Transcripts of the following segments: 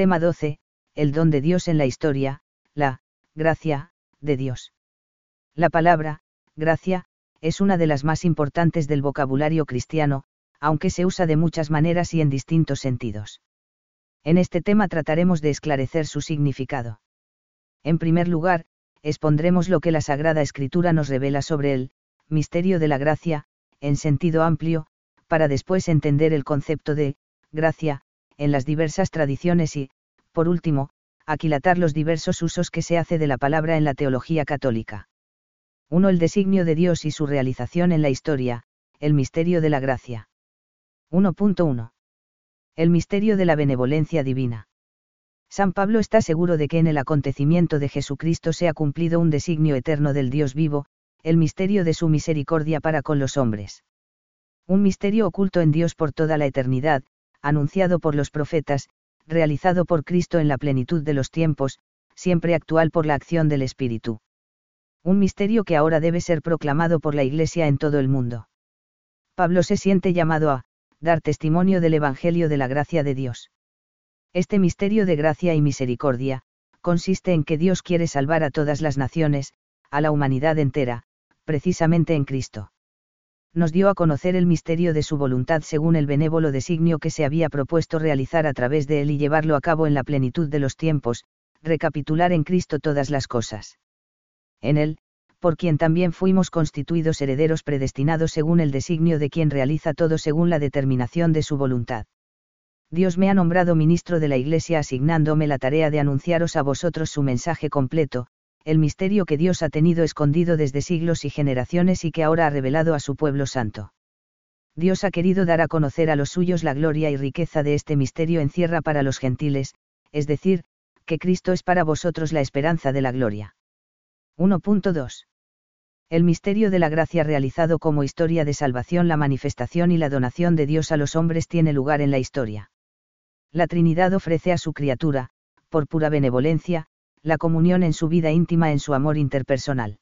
Tema 12. El don de Dios en la historia, la gracia de Dios. La palabra, gracia, es una de las más importantes del vocabulario cristiano, aunque se usa de muchas maneras y en distintos sentidos. En este tema trataremos de esclarecer su significado. En primer lugar, expondremos lo que la Sagrada Escritura nos revela sobre el misterio de la gracia, en sentido amplio, para después entender el concepto de gracia, en las diversas tradiciones y, por último, aquilatar los diversos usos que se hace de la palabra en la teología católica. 1. El designio de Dios y su realización en la historia, el misterio de la gracia. 1.1. El misterio de la benevolencia divina. San Pablo está seguro de que en el acontecimiento de Jesucristo se ha cumplido un designio eterno del Dios vivo, el misterio de su misericordia para con los hombres. Un misterio oculto en Dios por toda la eternidad, anunciado por los profetas, realizado por Cristo en la plenitud de los tiempos, siempre actual por la acción del Espíritu. Un misterio que ahora debe ser proclamado por la Iglesia en todo el mundo. Pablo se siente llamado a, dar testimonio del Evangelio de la gracia de Dios. Este misterio de gracia y misericordia, consiste en que Dios quiere salvar a todas las naciones, a la humanidad entera, precisamente en Cristo. Nos dio a conocer el misterio de su voluntad según el benévolo designio que se había propuesto realizar a través de él y llevarlo a cabo en la plenitud de los tiempos, recapitular en Cristo todas las cosas. En él, por quien también fuimos constituidos herederos predestinados según el designio de quien realiza todo según la determinación de su voluntad. Dios me ha nombrado ministro de la Iglesia asignándome la tarea de anunciaros a vosotros su mensaje completo, el misterio que Dios ha tenido escondido desde siglos y generaciones y que ahora ha revelado a su pueblo santo. Dios ha querido dar a conocer a los suyos la gloria y riqueza de este misterio encierra para los gentiles, es decir, que Cristo es para vosotros la esperanza de la gloria. 1.2 el misterio de la gracia realizado como historia de salvación, la manifestación y la donación de Dios a los hombres tiene lugar en la historia. La Trinidad ofrece a su criatura, por pura benevolencia, la comunión en su vida íntima en su amor interpersonal.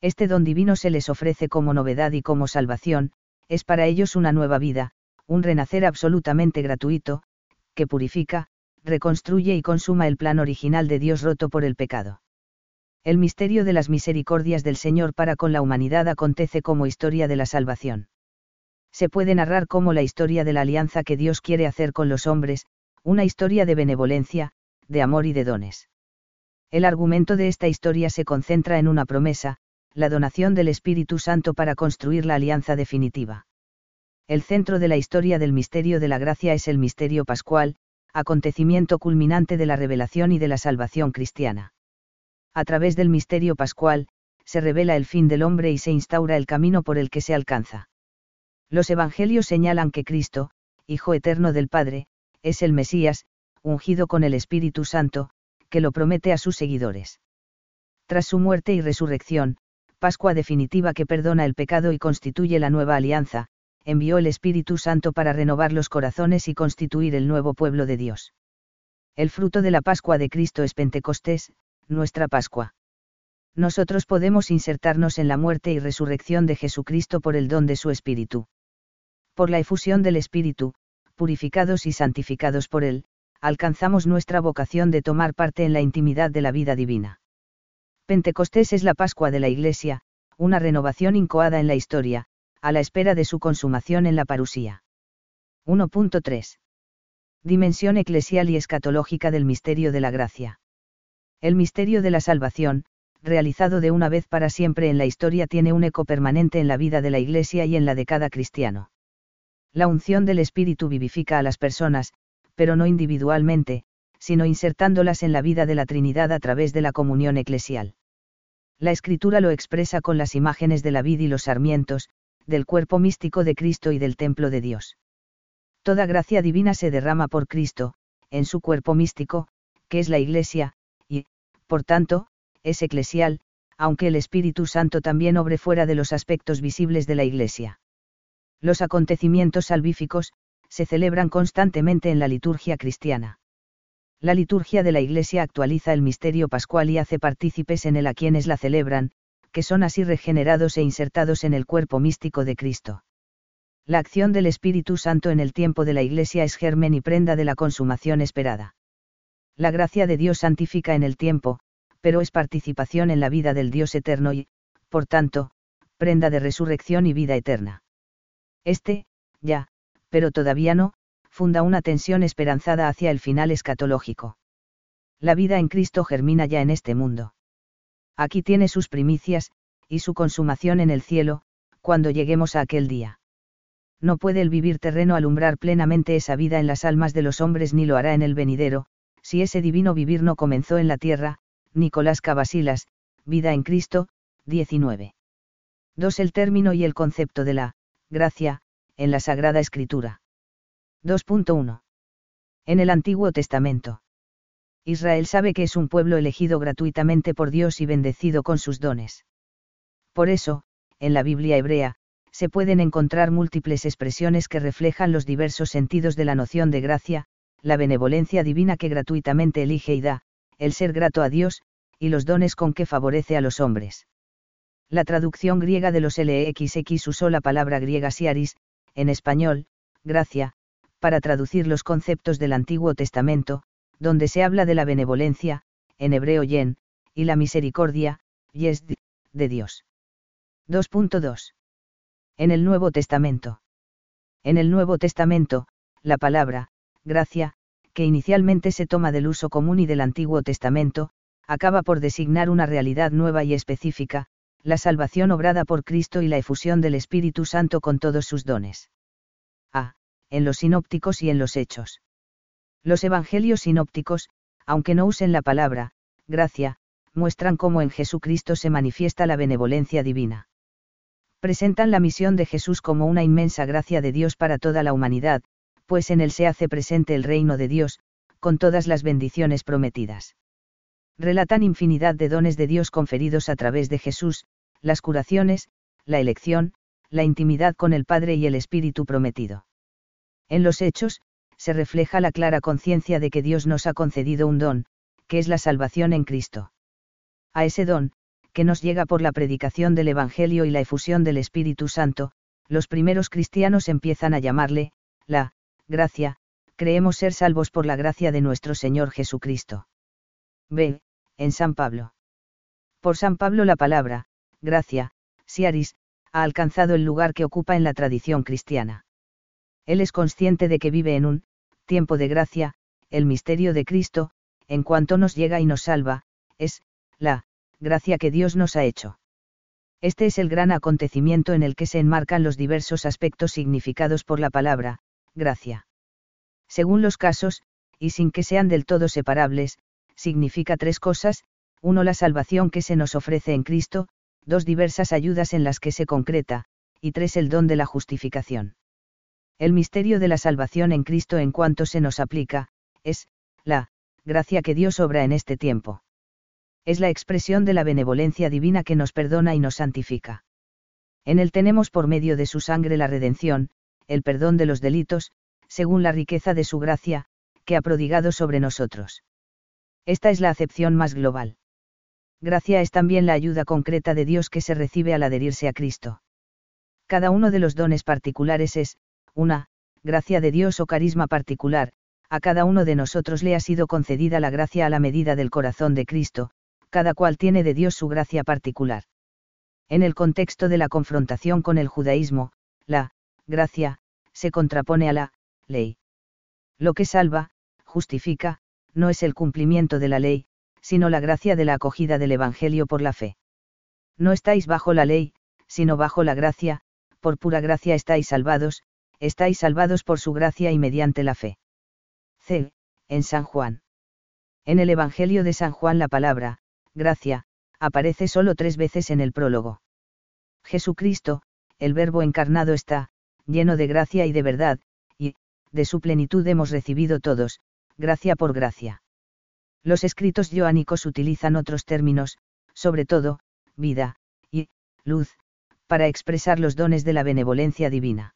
Este don divino se les ofrece como novedad y como salvación, es para ellos una nueva vida, un renacer absolutamente gratuito, que purifica, reconstruye y consuma el plan original de Dios roto por el pecado. El misterio de las misericordias del Señor para con la humanidad acontece como historia de la salvación. Se puede narrar como la historia de la alianza que Dios quiere hacer con los hombres, una historia de benevolencia, de amor y de dones. El argumento de esta historia se concentra en una promesa, la donación del Espíritu Santo para construir la alianza definitiva. El centro de la historia del misterio de la gracia es el misterio pascual, acontecimiento culminante de la revelación y de la salvación cristiana a través del misterio pascual, se revela el fin del hombre y se instaura el camino por el que se alcanza. Los evangelios señalan que Cristo, Hijo eterno del Padre, es el Mesías, ungido con el Espíritu Santo, que lo promete a sus seguidores. Tras su muerte y resurrección, Pascua definitiva que perdona el pecado y constituye la nueva alianza, envió el Espíritu Santo para renovar los corazones y constituir el nuevo pueblo de Dios. El fruto de la Pascua de Cristo es Pentecostés, nuestra Pascua. Nosotros podemos insertarnos en la muerte y resurrección de Jesucristo por el don de su Espíritu. Por la efusión del Espíritu, purificados y santificados por él, alcanzamos nuestra vocación de tomar parte en la intimidad de la vida divina. Pentecostés es la Pascua de la Iglesia, una renovación incoada en la historia, a la espera de su consumación en la parusía. 1.3. Dimensión eclesial y escatológica del misterio de la gracia. El misterio de la salvación, realizado de una vez para siempre en la historia, tiene un eco permanente en la vida de la Iglesia y en la de cada cristiano. La unción del Espíritu vivifica a las personas, pero no individualmente, sino insertándolas en la vida de la Trinidad a través de la comunión eclesial. La Escritura lo expresa con las imágenes de la vid y los sarmientos, del cuerpo místico de Cristo y del templo de Dios. Toda gracia divina se derrama por Cristo, en su cuerpo místico, que es la Iglesia, por tanto, es eclesial, aunque el Espíritu Santo también obre fuera de los aspectos visibles de la Iglesia. Los acontecimientos salvíficos, se celebran constantemente en la liturgia cristiana. La liturgia de la Iglesia actualiza el misterio pascual y hace partícipes en él a quienes la celebran, que son así regenerados e insertados en el cuerpo místico de Cristo. La acción del Espíritu Santo en el tiempo de la Iglesia es germen y prenda de la consumación esperada. La gracia de Dios santifica en el tiempo, pero es participación en la vida del Dios eterno y, por tanto, prenda de resurrección y vida eterna. Este, ya, pero todavía no, funda una tensión esperanzada hacia el final escatológico. La vida en Cristo germina ya en este mundo. Aquí tiene sus primicias, y su consumación en el cielo, cuando lleguemos a aquel día. No puede el vivir terreno alumbrar plenamente esa vida en las almas de los hombres ni lo hará en el venidero, si ese divino vivir no comenzó en la tierra, Nicolás Cavasilas, Vida en Cristo, 19. 2. El término y el concepto de la gracia, en la Sagrada Escritura. 2.1. En el Antiguo Testamento. Israel sabe que es un pueblo elegido gratuitamente por Dios y bendecido con sus dones. Por eso, en la Biblia hebrea, se pueden encontrar múltiples expresiones que reflejan los diversos sentidos de la noción de gracia, la benevolencia divina que gratuitamente elige y da, el ser grato a Dios, y los dones con que favorece a los hombres. La traducción griega de los LXX usó la palabra griega siaris, en español, gracia, para traducir los conceptos del Antiguo Testamento, donde se habla de la benevolencia, en hebreo yen, y la misericordia, yesd, de Dios. 2.2. En el Nuevo Testamento. En el Nuevo Testamento, la palabra, gracia, que inicialmente se toma del uso común y del Antiguo Testamento, acaba por designar una realidad nueva y específica, la salvación obrada por Cristo y la efusión del Espíritu Santo con todos sus dones. A. En los sinópticos y en los hechos. Los evangelios sinópticos, aunque no usen la palabra, gracia, muestran cómo en Jesucristo se manifiesta la benevolencia divina. Presentan la misión de Jesús como una inmensa gracia de Dios para toda la humanidad, pues en él se hace presente el reino de Dios, con todas las bendiciones prometidas. Relatan infinidad de dones de Dios conferidos a través de Jesús, las curaciones, la elección, la intimidad con el Padre y el Espíritu prometido. En los hechos, se refleja la clara conciencia de que Dios nos ha concedido un don, que es la salvación en Cristo. A ese don, que nos llega por la predicación del Evangelio y la efusión del Espíritu Santo, los primeros cristianos empiezan a llamarle, la, gracia, creemos ser salvos por la gracia de nuestro Señor Jesucristo. B. En San Pablo. Por San Pablo la palabra, gracia, siaris, ha alcanzado el lugar que ocupa en la tradición cristiana. Él es consciente de que vive en un tiempo de gracia, el misterio de Cristo, en cuanto nos llega y nos salva, es la gracia que Dios nos ha hecho. Este es el gran acontecimiento en el que se enmarcan los diversos aspectos significados por la palabra, gracia. Según los casos, y sin que sean del todo separables, significa tres cosas, uno la salvación que se nos ofrece en Cristo, dos diversas ayudas en las que se concreta, y tres el don de la justificación. El misterio de la salvación en Cristo en cuanto se nos aplica, es, la, gracia que Dios obra en este tiempo. Es la expresión de la benevolencia divina que nos perdona y nos santifica. En él tenemos por medio de su sangre la redención, el perdón de los delitos, según la riqueza de su gracia, que ha prodigado sobre nosotros. Esta es la acepción más global. Gracia es también la ayuda concreta de Dios que se recibe al adherirse a Cristo. Cada uno de los dones particulares es, una, gracia de Dios o carisma particular, a cada uno de nosotros le ha sido concedida la gracia a la medida del corazón de Cristo, cada cual tiene de Dios su gracia particular. En el contexto de la confrontación con el judaísmo, la gracia, se contrapone a la ley. Lo que salva, justifica, no es el cumplimiento de la ley, sino la gracia de la acogida del Evangelio por la fe. No estáis bajo la ley, sino bajo la gracia, por pura gracia estáis salvados, estáis salvados por su gracia y mediante la fe. C. En San Juan. En el Evangelio de San Juan la palabra, gracia, aparece solo tres veces en el prólogo. Jesucristo, el Verbo encarnado está, lleno de gracia y de verdad, y, de su plenitud hemos recibido todos, gracia por gracia. Los escritos joánicos utilizan otros términos, sobre todo, vida, y, luz, para expresar los dones de la benevolencia divina.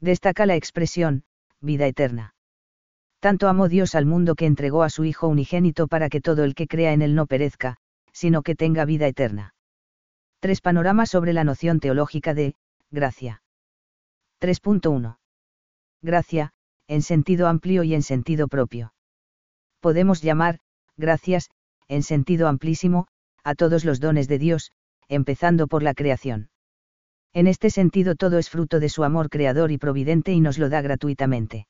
Destaca la expresión, vida eterna. Tanto amó Dios al mundo que entregó a su Hijo unigénito para que todo el que crea en él no perezca, sino que tenga vida eterna. Tres panoramas sobre la noción teológica de, gracia. 3.1. Gracia, en sentido amplio y en sentido propio. Podemos llamar, gracias, en sentido amplísimo, a todos los dones de Dios, empezando por la creación. En este sentido todo es fruto de su amor creador y providente y nos lo da gratuitamente.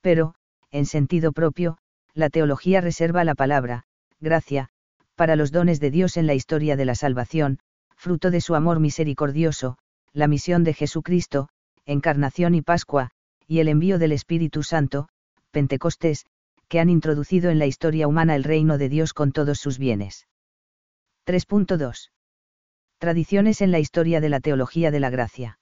Pero, en sentido propio, la teología reserva la palabra, gracia, para los dones de Dios en la historia de la salvación, fruto de su amor misericordioso, la misión de Jesucristo, encarnación y Pascua, y el envío del Espíritu Santo, Pentecostés, que han introducido en la historia humana el reino de Dios con todos sus bienes. 3.2. Tradiciones en la historia de la teología de la gracia.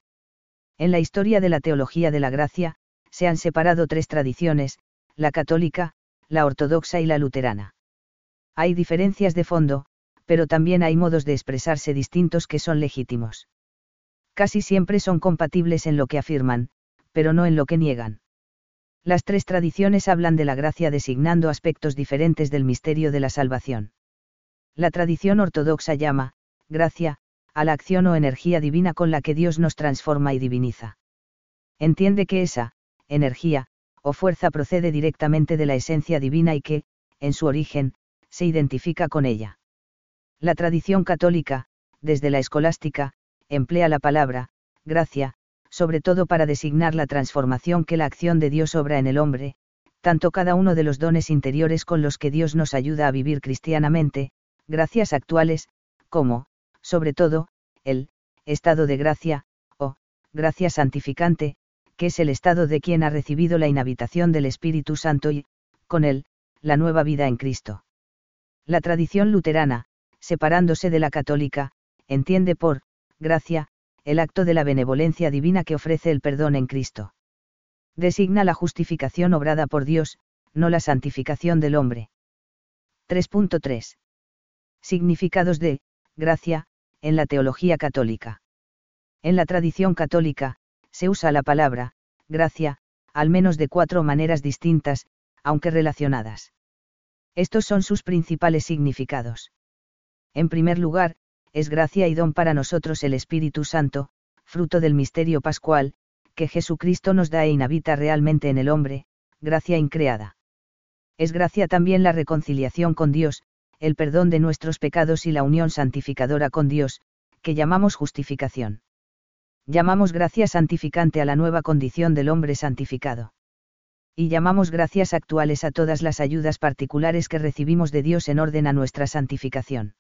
En la historia de la teología de la gracia, se han separado tres tradiciones, la católica, la ortodoxa y la luterana. Hay diferencias de fondo, pero también hay modos de expresarse distintos que son legítimos. Casi siempre son compatibles en lo que afirman, pero no en lo que niegan. Las tres tradiciones hablan de la gracia designando aspectos diferentes del misterio de la salvación. La tradición ortodoxa llama, gracia, a la acción o energía divina con la que Dios nos transforma y diviniza. Entiende que esa, energía, o fuerza procede directamente de la esencia divina y que, en su origen, se identifica con ella. La tradición católica, desde la escolástica, emplea la palabra, gracia, sobre todo para designar la transformación que la acción de Dios obra en el hombre, tanto cada uno de los dones interiores con los que Dios nos ayuda a vivir cristianamente, gracias actuales, como, sobre todo, el estado de gracia, o gracia santificante, que es el estado de quien ha recibido la inhabitación del Espíritu Santo y, con él, la nueva vida en Cristo. La tradición luterana, separándose de la católica, entiende por, gracia, el acto de la benevolencia divina que ofrece el perdón en Cristo. Designa la justificación obrada por Dios, no la santificación del hombre. 3.3. Significados de, gracia, en la teología católica. En la tradición católica, se usa la palabra, gracia, al menos de cuatro maneras distintas, aunque relacionadas. Estos son sus principales significados. En primer lugar, es gracia y don para nosotros el Espíritu Santo, fruto del misterio pascual, que Jesucristo nos da e inhabita realmente en el hombre, gracia increada. Es gracia también la reconciliación con Dios, el perdón de nuestros pecados y la unión santificadora con Dios, que llamamos justificación. Llamamos gracia santificante a la nueva condición del hombre santificado. Y llamamos gracias actuales a todas las ayudas particulares que recibimos de Dios en orden a nuestra santificación.